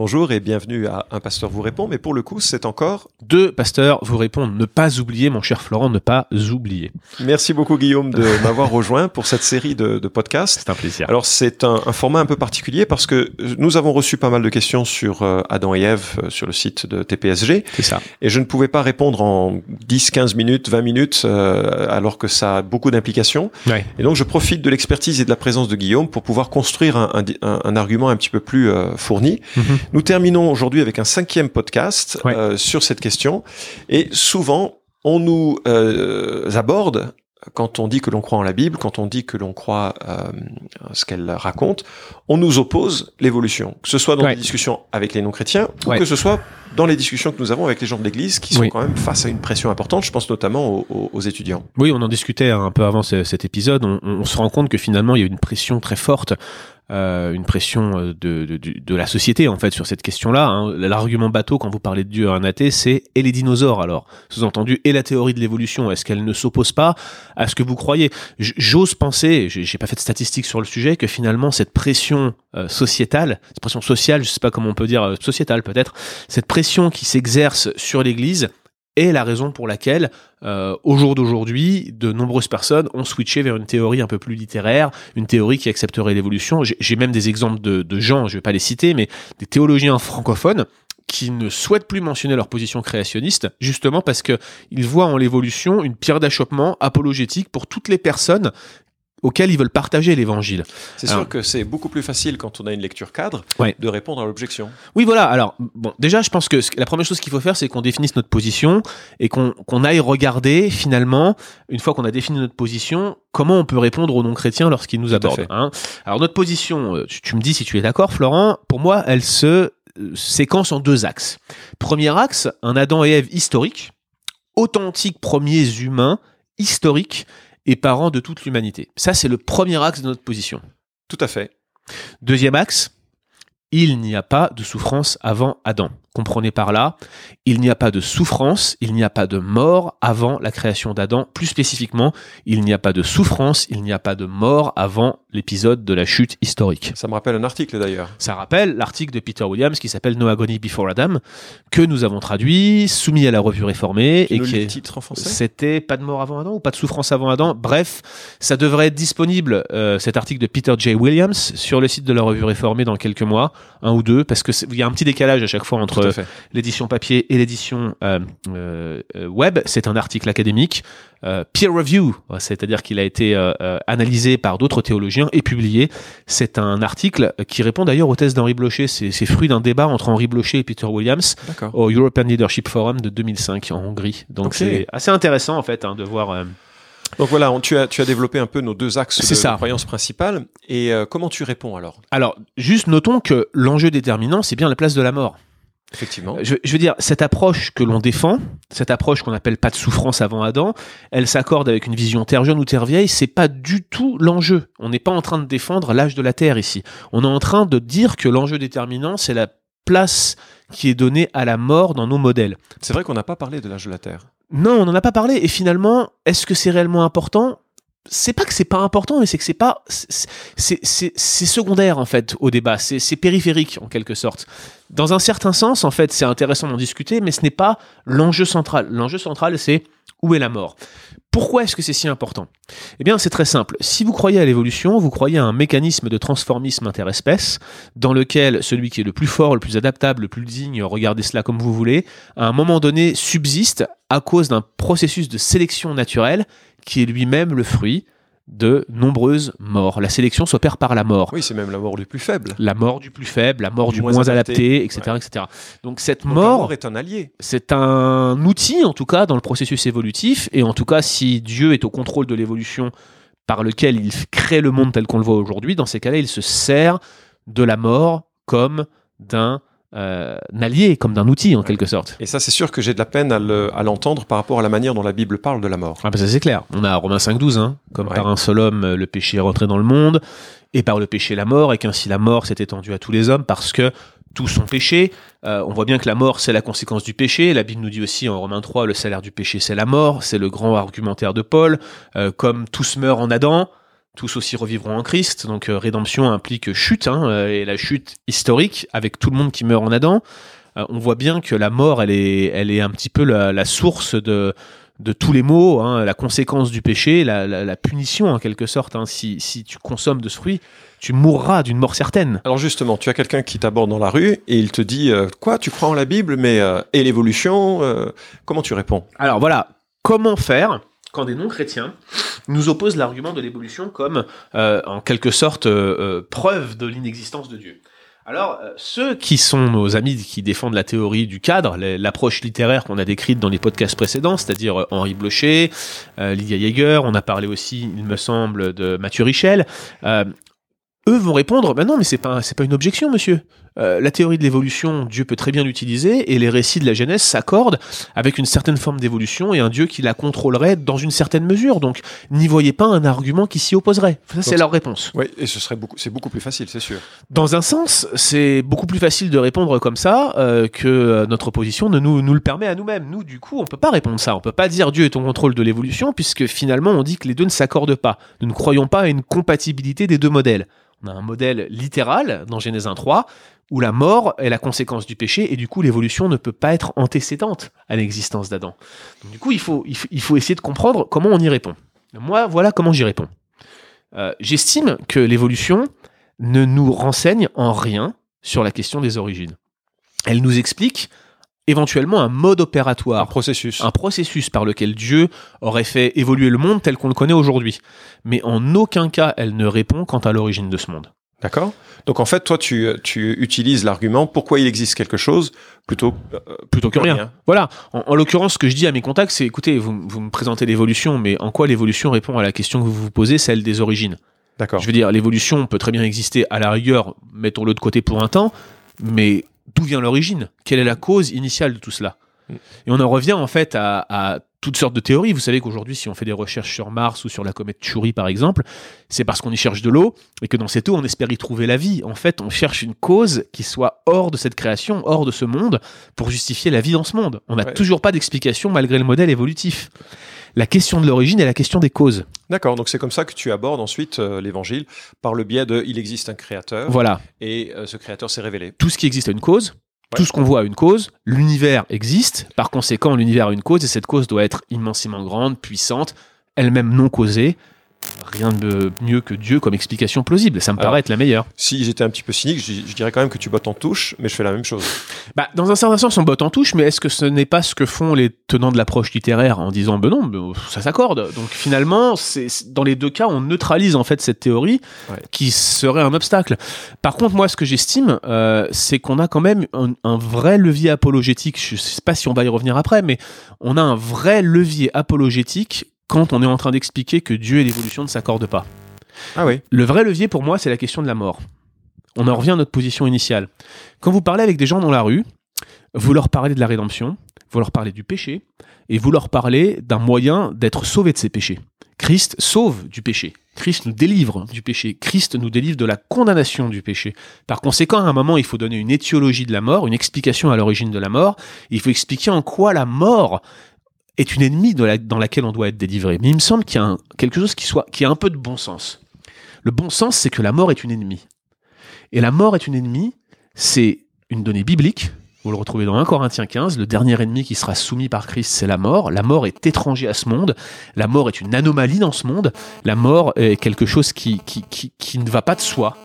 Bonjour et bienvenue à Un Pasteur vous répond, mais pour le coup, c'est encore... Deux pasteurs vous répondent, ne pas oublier, mon cher Florent, ne pas oublier. Merci beaucoup Guillaume de m'avoir rejoint pour cette série de, de podcasts. C'est un plaisir. Alors c'est un, un, format un peu particulier parce que nous avons reçu pas mal de questions sur euh, Adam et Ève euh, sur le site de TPSG. C'est ça. Et je ne pouvais pas répondre en 10, 15 minutes, 20 minutes, euh, alors que ça a beaucoup d'implications. Ouais. Et donc je profite de l'expertise et de la présence de Guillaume pour pouvoir construire un, un, un argument un petit peu plus euh, fourni. Mhm. Nous terminons aujourd'hui avec un cinquième podcast Ouais. euh, sur cette question. Et souvent, on nous euh, aborde quand on dit que l'on croit en la Bible, quand on dit que l'on croit euh, ce qu'elle raconte, on nous oppose l'évolution. Que ce soit dans Ouais. les discussions avec les non-chrétiens Ouais. ou que ce soit dans les discussions que nous avons avec les gens de l'Église qui sont Oui. quand même face à une pression importante. Je pense notamment aux, aux- aux étudiants. Oui, on en discutait un peu avant ce- cet épisode. On, on se rend compte que finalement, il y a une pression très forte, euh, une pression euh, de, de, de- la société en fait sur cette question-là. hein. L'argument bateau quand vous parlez de Dieu à un athée, c'est et les dinosaures alors, sous-entendu et la théorie de l'évolution. Est-ce qu'elle ne s'oppose pas à ce que vous croyez? J'ose penser, j'ai pas fait de statistiques sur le sujet, que finalement cette pression euh, sociétale, cette pression sociale, je sais pas comment on peut dire euh, sociétale peut-être, cette pression qui s'exerce sur l'Église est la raison pour laquelle, euh, au jour d'aujourd'hui, de nombreuses personnes ont switché vers une théorie un peu plus littéraire, une théorie qui accepterait l'évolution. J'ai même des exemples de, gens, je vais pas les citer, mais des théologiens francophones qui ne souhaitent plus mentionner leur position créationniste, justement parce que ils voient en l'évolution une pierre d'achoppement apologétique pour toutes les personnes auxquelles ils veulent partager l'évangile. C'est sûr que c'est beaucoup plus facile quand on a une lecture cadre Ouais. de répondre à l'objection. Oui, voilà. Alors, bon, déjà, je pense que la première chose qu'il faut faire, c'est qu'on définisse notre position et qu'on aille regarder, finalement, une fois qu'on a défini notre position, comment on peut répondre aux non-chrétiens lorsqu'ils nous abordent. hein. Alors, notre position, euh, tu, tu me dis si tu es d'accord, Florent, pour moi, elle se euh, séquence en deux axes. Premier axe, un Adam et Ève historique, authentiques premiers humains, historiques et parents de toute l'humanité. Ça, c'est le premier axe de notre position. Tout à fait. Deuxième axe, il n'y a pas de souffrance avant Adam. Comprenez par là, il n'y a pas de souffrance, il n'y a pas de mort avant la création d'Adam. Plus spécifiquement, il n'y a pas de souffrance, il n'y a pas de mort avant l'épisode de la chute historique. Ça me rappelle un article d'ailleurs. Ça rappelle l'article de Peter Williams qui s'appelle No Agony Before Adam, que nous avons traduit, soumis à la revue réformée, Tu et qui est... titre en français? C'était pas de mort avant Adam ou pas de souffrance avant Adam? Bref, ça devrait être disponible, euh, cet article de Peter J. Williams, sur le site de la revue réformée dans quelques mois, un ou deux, parce que c'est- il y a un petit décalage à chaque fois à entre l'édition papier et l'édition euh, euh, web. C'est un article académique, euh, peer review, c'est-à-dire qu'il a été analysé par d'autres théologiens et publié. C'est un article qui répond d'ailleurs aux thèses d'Henri Blocher. C'est fruit d'un débat entre Henri Blocher et Peter Williams au European Leadership Forum de 2005 en Hongrie. Donc c'est assez intéressant en fait hein, de voir. euh, Donc voilà, on- tu, as, tu as développé un peu nos deux axes de, ça. de croyance principale. Et euh, comment tu réponds alors? Alors, juste notons que l'enjeu déterminant, c'est bien la place de la mort. Effectivement. Je, je veux dire, cette approche que l'on défend, cette approche qu'on appelle pas de souffrance avant Adam, elle s'accorde avec une vision terre jeune ou terre vieille, c'est pas du tout l'enjeu. On n'est pas en train de défendre l'âge de la terre ici. On est en train de dire que l'enjeu déterminant, c'est la place qui est donnée à la mort dans nos modèles. C'est vrai qu'on n'a pas parlé de l'âge de la Terre. Non, on n'en a pas parlé. Et finalement, est-ce que c'est réellement important? C'est pas que c'est pas important, mais c'est que c'est pas, c'est- secondaire en fait au débat. C'est périphérique en quelque sorte. Dans un certain sens, en fait, c'est intéressant d'en discuter, mais ce n'est pas l'enjeu central. L'enjeu central, c'est où est la mort. Pourquoi est-ce que c'est si important? Eh bien, c'est très simple. Si vous croyez à l'évolution, vous croyez à un mécanisme de transformisme interespèce dans lequel celui qui est le plus fort, le plus adaptable, le plus digne, regardez cela comme vous voulez, à un moment donné subsiste à cause d'un processus de sélection naturelle qui est lui-même le fruit de nombreuses morts. La sélection s'opère par la mort. Oui, c'est même la mort du plus faible. La mort du plus faible, la mort Du du moins moins, adapté. adapté, etc., etc. Donc cette Donc mort, mort est un allié. c'est un outil, en tout cas, dans le processus évolutif. Et en tout cas, si Dieu est au contrôle de l'évolution par lequel il crée le monde tel qu'on le voit aujourd'hui, dans ces cas-là, il se sert de la mort comme d'un euh, un allié, comme d'un outil, en quelque sorte. Et ça, c'est sûr que j'ai de la peine à le- à l'entendre par rapport à la manière dont la Bible parle de la mort. Ah bah ça c'est clair. On a Romains 5.12, hein, comme Ouais. par un seul homme le péché est rentré dans le monde, et par le péché la mort, et qu'ainsi la mort s'est étendue à tous les hommes, parce que tous sont péchés. Euh, on voit bien que la mort, c'est la conséquence du péché. La Bible nous dit aussi en Romains 3, le salaire du péché, c'est la mort. C'est le grand argumentaire de Paul. Euh, comme tous meurent en Adam, tous aussi revivront en Christ. Donc euh, rédemption implique chute, hein, euh, et la chute historique avec tout le monde qui meurt en Adam. Euh, on voit bien que la mort, elle est, elle est un petit peu la, la source de, de tous les maux, hein, la conséquence du péché, la, la- la punition en quelque sorte. hein. Si, si tu consommes de ce fruit, tu mourras d'une mort certaine. Alors justement, tu as quelqu'un qui t'aborde dans la rue et il te dit euh, quoi Tu crois en la Bible, mais euh, et l'évolution euh, Comment tu réponds? Alors voilà, comment faire quand des non-chrétiens nous opposent l'argument de l'évolution comme euh, en quelque sorte euh, euh, preuve de l'inexistence de Dieu alors, ceux qui sont nos amis qui défendent la théorie du cadre, l'approche littéraire qu'on a décrite dans les podcasts précédents, c'est-à-dire Henri Blocher, Lydia Jaeger, on a parlé aussi, il me semble, de Mathieu Richel, eux vont répondre, ben non, mais c'est pas, pas une objection, monsieur. Euh, la théorie de l'évolution, Dieu peut très bien l'utiliser, et les récits de la Genèse s'accordent avec une certaine forme d'évolution et un Dieu qui la contrôlerait dans une certaine mesure. Donc, n'y voyez pas un argument qui s'y opposerait. Ça, c'est leur réponse. Oui, et ce serait beaucoup, c'est beaucoup plus facile, c'est sûr. Dans un sens, c'est beaucoup plus facile de répondre comme ça euh, que euh, notre position ne nous, nous le permet à nous-mêmes. Nous, du coup, on peut pas répondre ça. On peut pas dire Dieu est au contrôle de l'évolution, puisque finalement, on dit que les deux ne s'accordent pas. Nous ne croyons pas à une compatibilité des deux modèles. On a un modèle littéral dans Genèse 1.3, où la mort est la conséquence du péché, et du coup, l'évolution ne peut pas être antécédente à l'existence d'Adam. Du coup, il faut essayer de comprendre comment on y répond. Moi, voilà comment j'y réponds. Euh, J'estime que l'évolution ne nous renseigne en rien sur la question des origines. Elle nous explique éventuellement un mode Un opératoire, processus. un processus par lequel Dieu aurait fait évoluer le monde tel qu'on le connaît aujourd'hui. Mais en aucun cas, elle ne répond quant à l'origine de ce monde. D'accord? Donc en fait, toi, tu, tu utilises l'argument pourquoi il existe quelque chose plutôt euh, Plutôt que que rien. Voilà. En, en l'occurrence, ce que je dis à mes contacts, c'est écoutez, vous, vous me présentez l'évolution, mais en quoi l'évolution répond à la question que vous vous posez, celle des origines? D'accord. Je veux dire, l'évolution peut très bien exister à la rigueur, mettons-le de côté pour un temps, mais d'où vient l'origine? Quelle est la cause initiale de tout cela? Mm. Et on en revient en fait à, à toutes sortes de théories. Vous savez qu'aujourd'hui, si on fait des recherches sur Mars ou sur la comète Chury par exemple, c'est parce qu'on y cherche de l'eau et que dans cette eau, on espère y trouver la vie. En fait, on cherche une cause qui soit hors de cette création, hors de ce monde, pour justifier la vie dans ce monde. On n'a Ouais. toujours pas d'explication malgré le modèle évolutif. La question de l'origine est la question des causes. D'accord. Donc c'est comme ça que tu abordes ensuite euh, l'évangile par le biais de il existe un créateur Voilà. et euh, ce créateur s'est révélé. tout ce qui existe a une cause, Ouais. tout ce qu'on voit a une cause, l'univers existe, par conséquent l'univers a une cause et cette cause doit être immensément grande, puissante, elle-même non causée. Rien de mieux que Dieu comme explication plausible, ça me Alors, paraît être la meilleure. Si j'étais un petit peu cynique, je, je dirais quand même que tu bottes en touche, mais je fais la même chose. Bah, dans un certain sens, on botte en touche, mais est-ce que ce n'est pas ce que font les tenants de l'approche littéraire en disant ben non, ben, ça s'accorde. Donc finalement, c'est dans les deux cas, on neutralise en fait cette théorie Ouais. qui serait un obstacle. Par contre, moi, ce que j'estime, euh, c'est qu'on a quand même un, un vrai levier apologétique. Je sais pas si on va y revenir après, mais on a un vrai levier apologétique quand on est en train d'expliquer que Dieu et l'évolution ne s'accordent pas. Ah oui. Le vrai levier pour moi, c'est la question de la mort. On en revient à notre position initiale. Quand vous parlez avec des gens dans la rue, vous leur parlez de la rédemption, vous leur parlez du péché, et vous leur parlez d'un moyen d'être sauvé de ces péchés. Christ sauve du péché. Christ nous délivre du péché. Christ nous délivre de la condamnation du péché. Par conséquent, à un moment, il faut donner une étiologie de la mort, une explication à l'origine de la mort. Il faut expliquer en quoi la mort est une ennemie dans laquelle on doit être délivré. Mais il me semble qu'il y a quelque chose qui, soit, qui a un peu de bon sens. Le bon sens, c'est que la mort est une ennemie. Et la mort est une ennemie, c'est une donnée biblique. Vous le retrouvez dans 1 Corinthiens 15. Le dernier ennemi qui sera soumis par Christ, c'est la mort. La mort est étranger à ce monde. La mort est une anomalie dans ce monde. La mort est quelque chose qui, qui, qui ne va pas de soi.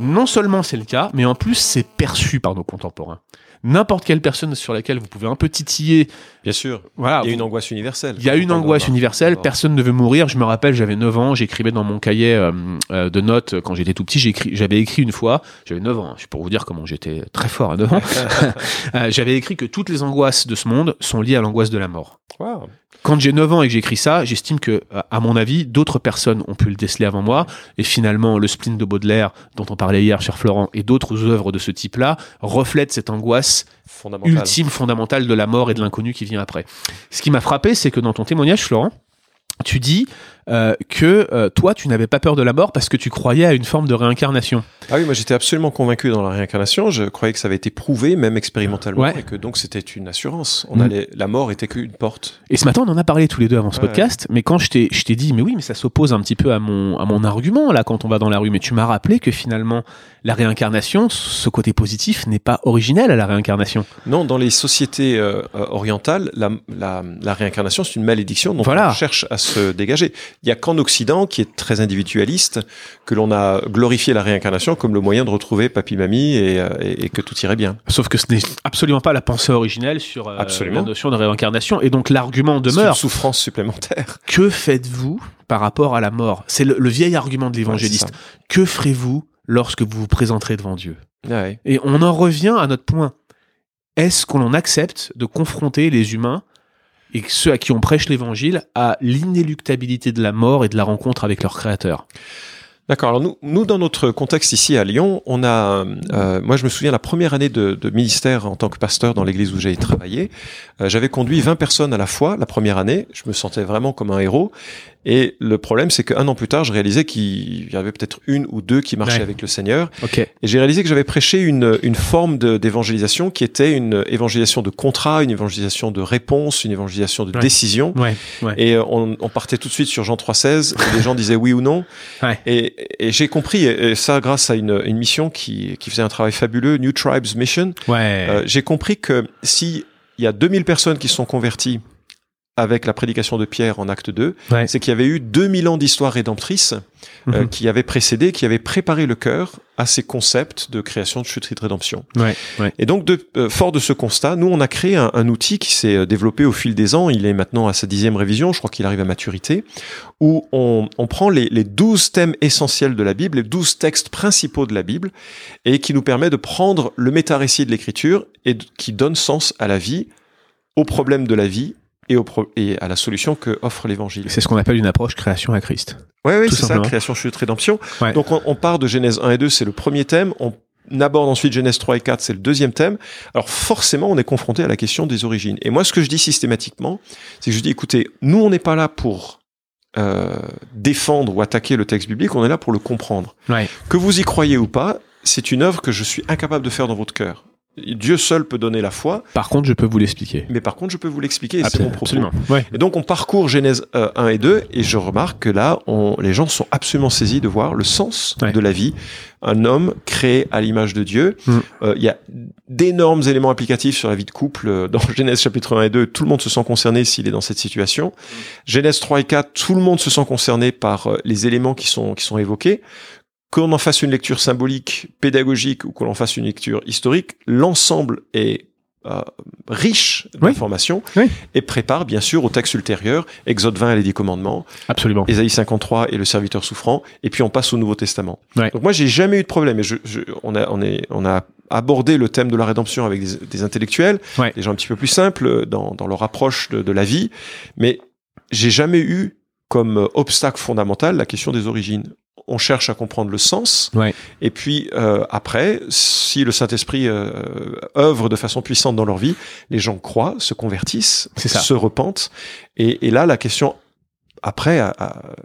Non seulement c'est le cas, mais en plus c'est perçu par nos contemporains. N'importe quelle personne sur laquelle vous pouvez un peu titiller, Bien sûr. voilà, Il y a une angoisse universelle. il y a une angoisse universelle, personne ne veut mourir. Je me rappelle, j'avais 9 ans, j'écrivais dans mon cahier euh, euh, de notes quand j'étais tout petit, j'avais écrit une fois, j'avais 9 ans, c'est pour vous dire comment j'étais très fort à 9 ans, Euh, j'avais écrit que toutes les angoisses de ce monde sont liées à l'angoisse de la mort. Wow. Quand j'ai 9 ans et que j'écris ça, j'estime que, euh, à mon avis, d'autres personnes ont pu le déceler avant moi. Et finalement, le spleen de Baudelaire, dont on parlait hier, cher Florent, et d'autres œuvres de ce type-là, reflètent cette angoisse ultime, fondamentale de la mort et de l'inconnu qui vient après. Ce qui m'a frappé, c'est que dans ton témoignage, Florent, tu dis euh, que euh, toi, tu n'avais pas peur de la mort parce que tu croyais à une forme de réincarnation. Ah oui, moi j'étais absolument convaincu dans la réincarnation. Je croyais que ça avait été prouvé, même expérimentalement, Ouais. et que donc c'était une assurance. On Mm. allait, la mort était qu'une porte. Et ce matin, on en a parlé tous les deux avant ce Ouais. podcast, mais quand je t'ai, je t'ai dit, mais oui, mais ça s'oppose un petit peu à mon, à mon argument, là, quand on va dans la rue, mais tu m'as rappelé que finalement, la réincarnation, ce côté positif n'est pas originel à la réincarnation. Non, dans les sociétés euh, orientales, la, la, la réincarnation c'est une malédiction Voilà. on cherche à se dégager. Il y a qu'en Occident, qui est très individualiste, que l'on a glorifié la réincarnation comme le moyen de retrouver papy-mamie et, euh, et, et que tout irait bien. Sauf que ce n'est absolument pas la pensée originelle sur euh, la notion de réincarnation. Et donc, l'argument C'est une demeure. souffrance supplémentaire. Que faites-vous par rapport à la mort? C'est le, le vieil argument de l'évangéliste. que ferez-vous lorsque vous vous présenterez devant Dieu? Ouais. Et on en revient à notre point. Est-ce qu'on accepte de confronter les humains et ceux à qui on prêche l'évangile à l'inéluctabilité de la mort et de la rencontre avec leur créateur D'accord. Alors nous, nous, dans notre contexte ici à Lyon, on a, euh, moi je me souviens la première année de, de ministère en tant que pasteur dans l'église où j'ai travaillé, euh, j'avais conduit 20 personnes à la fois la première année. Je me sentais vraiment comme un héros. Et le problème, c'est qu'un an plus tard, je réalisais qu'il y avait peut-être une ou deux qui marchaient Ouais. avec le Seigneur. Ok. Et j'ai réalisé que j'avais prêché une, une forme d'évangélisation qui était une évangélisation de contrat, une évangélisation de réponse, une évangélisation de Ouais. décision. Ouais. ouais. Et euh, on, on partait tout de suite sur Jean 3,16. et les gens disaient oui ou non. Ouais. Et, et j'ai compris, et ça grâce à une, une mission qui, qui faisait un travail fabuleux, New Tribes Mission. Ouais. Euh, j'ai compris que si il y a 2000 personnes qui sont converties avec la prédication de Pierre en acte 2, Ouais. c'est qu'il y avait eu 2000 ans d'histoire rédemptrice euh, Mhm. qui avaient précédé, qui avaient préparé le cœur à ces concepts de création de chute de rédemption. Ouais. Ouais. Et donc, de, euh, fort de ce constat, nous, on a créé un, un outil qui s'est euh, développé au fil des ans. Il est maintenant à sa dixième révision, je crois qu'il arrive à maturité, où on, on prend les, les 12 thèmes essentiels de la Bible, les 12 textes principaux de la Bible, et qui nous permet de prendre le méta-récit de l'Écriture et de- qui donne sens à la vie, aux problèmes de la vie et, au pro- et à la solution que offre l'Évangile. C'est ce qu'on appelle une approche création à Christ. Oui, oui, c'est ça, création, chute, rédemption. Ouais. Donc on, on part de Genèse 1 et 2, c'est le premier thème. On aborde ensuite Genèse 3 et 4, c'est le deuxième thème. Alors forcément, on est confronté à la question des origines. Et moi, ce que je dis systématiquement, c'est que je dis, écoutez, nous, on n'est pas là pour euh, défendre ou attaquer le texte biblique, on est là pour le comprendre. Ouais. Que vous y croyez ou pas, c'est une œuvre que je suis incapable de faire dans votre cœur. Dieu seul peut donner la foi, Par contre, je peux vous l'expliquer. mais par contre, je peux vous l'expliquer et c'est mon propos. Absolument. Ouais. Et donc on parcourt Genèse euh, 1 et 2 et je remarque que là, on, les gens sont absolument saisis de voir le sens Ouais. de la vie. Un homme créé à l'image de Dieu. Mm. Euh, Il y a d'énormes éléments applicatifs sur la vie de couple euh, dans Genèse chapitre 1 et 2. Tout le monde se sent concerné s'il est dans cette situation. Genèse 3 et 4, tout le monde se sent concerné par euh, les éléments qui sont, qui sont évoqués. Qu'on en fasse une lecture symbolique, pédagogique ou qu'on en fasse une lecture historique, l'ensemble est euh, riche d'informations Oui. et prépare bien sûr au texte ultérieur, Exode 20 et les dix commandements, Absolument. Ésaïe 53 et le serviteur souffrant, et puis on passe au Nouveau Testament. Ouais. Donc moi j'ai jamais eu de problème, et je, je- on, a, on, est, on a abordé le thème de la rédemption avec des, des intellectuels, Ouais. des gens un petit peu plus simples dans, dans leur approche de, de la vie, mais j'ai jamais eu comme obstacle fondamental la question des origines. On cherche à comprendre le sens, Ouais. et puis euh, après, si le Saint-Esprit euh, œuvre de façon puissante dans leur vie, les gens croient, se convertissent, se repentent, et, et là la question après,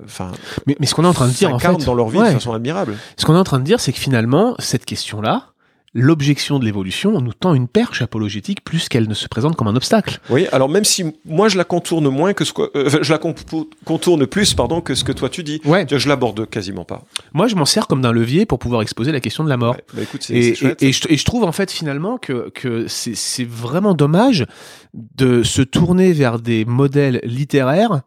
enfin, Mais, mais ce qu'on est en train de dire, en fait, dans leur vie ouais. de façon admirable. ce qu'on est en train de dire, c'est que finalement, cette question-là, l'objection de l'évolution, on nous tend une perche apologétique plus qu'elle ne se présente comme un obstacle. Oui, alors même si moi je la contourne moins que ce que euh, je la contourne plus, pardon, que ce que toi tu dis, Ouais. je l'aborde quasiment pas. Moi, je m'en sers comme d'un levier pour pouvoir exposer la question de la mort. Ouais, bah écoute, Et, chouette. je, et je trouve en fait finalement que, c'est vraiment dommage de se tourner vers des modèles littéraires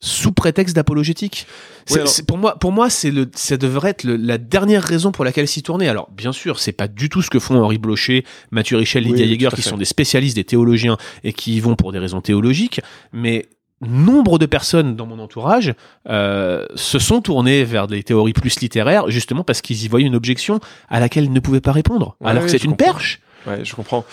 sous prétexte d'apologétique. Oui, alors- pour moi, pour moi, c'est le, ça devrait être le- la dernière raison pour laquelle s'y tourner. Alors, bien sûr, c'est pas du tout ce que font Henri Blocher, Mathieu Richel, Oui, Lydia tout Yeager, qui sont des spécialistes, des théologiens et qui y vont pour des raisons théologiques. Mais nombre de personnes dans mon entourage euh, se sont tournées vers des théories plus littéraires, justement parce qu'ils y voyaient une objection à laquelle ils ne pouvaient pas répondre. Ouais, alors que c'est une comprends. perche. Ouais, je comprends.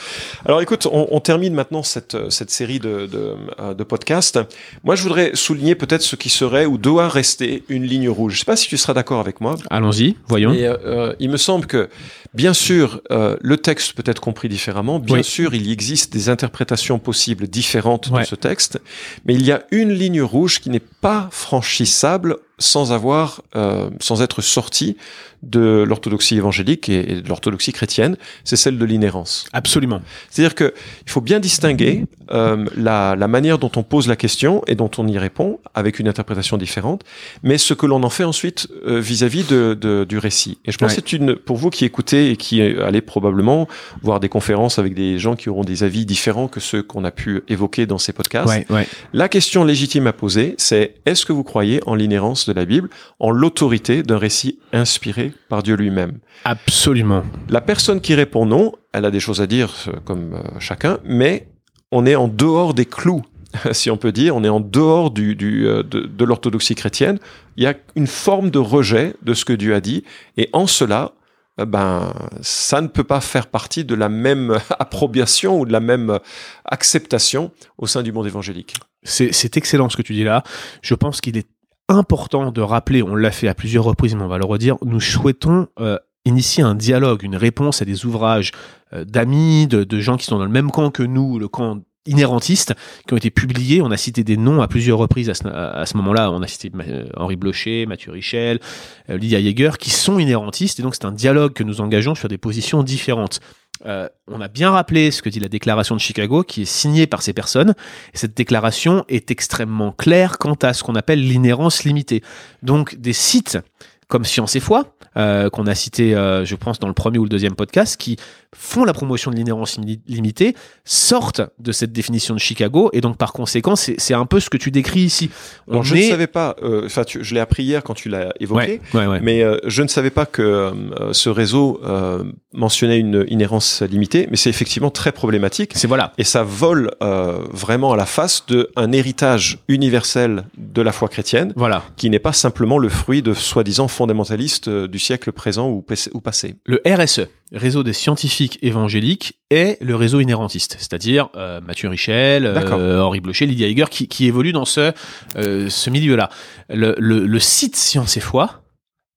Alors écoute, on, on termine maintenant cette, cette série de, de, euh, de, podcasts. Moi, je voudrais souligner peut-être ce qui serait ou doit rester une ligne rouge. Je sais pas si tu seras d'accord avec moi. Allons-y, voyons. Et, euh, il me semble que, bien sûr, euh, le texte peut être compris différemment. Bien Oui. sûr, il y existe des interprétations possibles différentes Ouais. de ce texte. Mais il y a une ligne rouge qui n'est pas franchissable sans avoir, euh, sans être sorti de l'orthodoxie évangélique et, et de l'orthodoxie chrétienne. C'est celle de l'inhérence. Absolument. C'est-à-dire que il faut bien distinguer euh, la, la manière dont on pose la question et dont on y répond avec une interprétation différente, mais ce que l'on en fait ensuite euh, vis-à-vis de, de- du récit. Et je pense Ouais. que c'est une pour vous qui écoutez et qui allez probablement voir des conférences avec des gens qui auront des avis différents que ceux qu'on a pu évoquer dans ces podcasts. Ouais, ouais. La question légitime à poser, c'est est-ce que vous croyez en l'inhérence de la Bible, en l'autorité d'un récit inspiré par Dieu lui-même Absolument. la personne qui répond non, elle a des choses à dire euh, comme euh, chacun, mais on est en dehors des clous, si on peut dire, on est en dehors du, du, euh, de, de l'orthodoxie chrétienne. Il y a une forme de rejet de ce que Dieu a dit, et en cela, ben, ça ne peut pas faire partie de la même approbation ou de la même acceptation au sein du monde évangélique. C'est excellent ce que tu dis là. Je pense qu'il est important de rappeler, on l'a fait à plusieurs reprises, mais on va le redire, nous souhaitons euh, initier un dialogue, une réponse à des ouvrages euh, d'amis, de, de gens qui sont dans le même camp que nous, le camp inhérentiste, qui ont été publiés. On a cité des noms à plusieurs reprises à ce, à- ce moment-là. On a cité euh, Henri Blocher, Mathieu Richel, euh, Lydia Yeager, qui sont inhérentistes. Et donc, c'est un dialogue que nous engageons sur des positions différentes. Euh, on a bien rappelé ce que dit la déclaration de Chicago, qui est signée par ces personnes. Et cette déclaration est extrêmement claire quant à ce qu'on appelle l'inhérence limitée. Donc, des sites comme Science et Foi, euh, qu'on a cité, euh, je pense, dans le premier ou le deuxième podcast, qui font la promotion de l'inhérence imi- limitée, sortent de cette définition de Chicago, et donc par conséquent, c'est un peu ce que tu décris ici. On je est- ne savais pas, euh, enfin, je l'ai appris hier quand tu l'as évoqué, Ouais, ouais, ouais. Mais euh, je ne savais pas que euh, ce réseau mentionnait une inhérence limitée, mais c'est effectivement très problématique. C'est voilà. Et ça vole vraiment à la face d'un héritage universel de la foi chrétienne, Voilà. qui n'est pas simplement le fruit de soi-disant fondamentalistes du siècle présent ou passé. Le RSE, Réseau des scientifiques évangéliques, est le réseau inhérentiste, c'est-à-dire euh, Mathieu Richel, euh, Henri Blocher, Lydia Heger, qui, qui évoluent dans ce, euh, ce milieu-là. Le, le, le site Science et Foi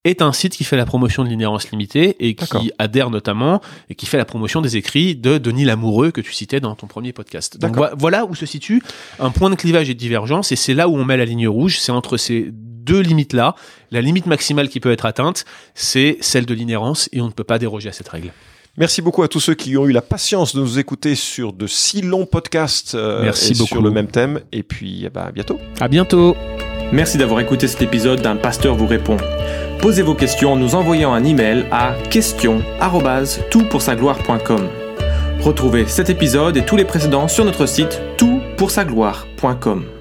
est un site qui fait la promotion de l'inhérence limitée et qui adhère notamment et qui fait la promotion des écrits de Denis Lamoureux que tu citais dans ton premier podcast. Donc vo- voilà où se situe un point de clivage et de divergence et c'est là où on met la ligne rouge, c'est entre ces deux limites-là. La limite maximale qui peut être atteinte, c'est celle de l'inhérence et on ne peut pas déroger à cette règle. Merci beaucoup à tous ceux qui ont eu la patience de nous écouter sur de si longs podcasts euh, Merci et sur beaucoup. le même thème. Et puis, eh ben, à bientôt. À bientôt. Merci d'avoir écouté cet épisode d'un pasteur vous répond. Posez vos questions en nous envoyant un email à questions@toutpoursagloire.com. Retrouvez cet épisode et tous les précédents sur notre site toutpoursagloire.com.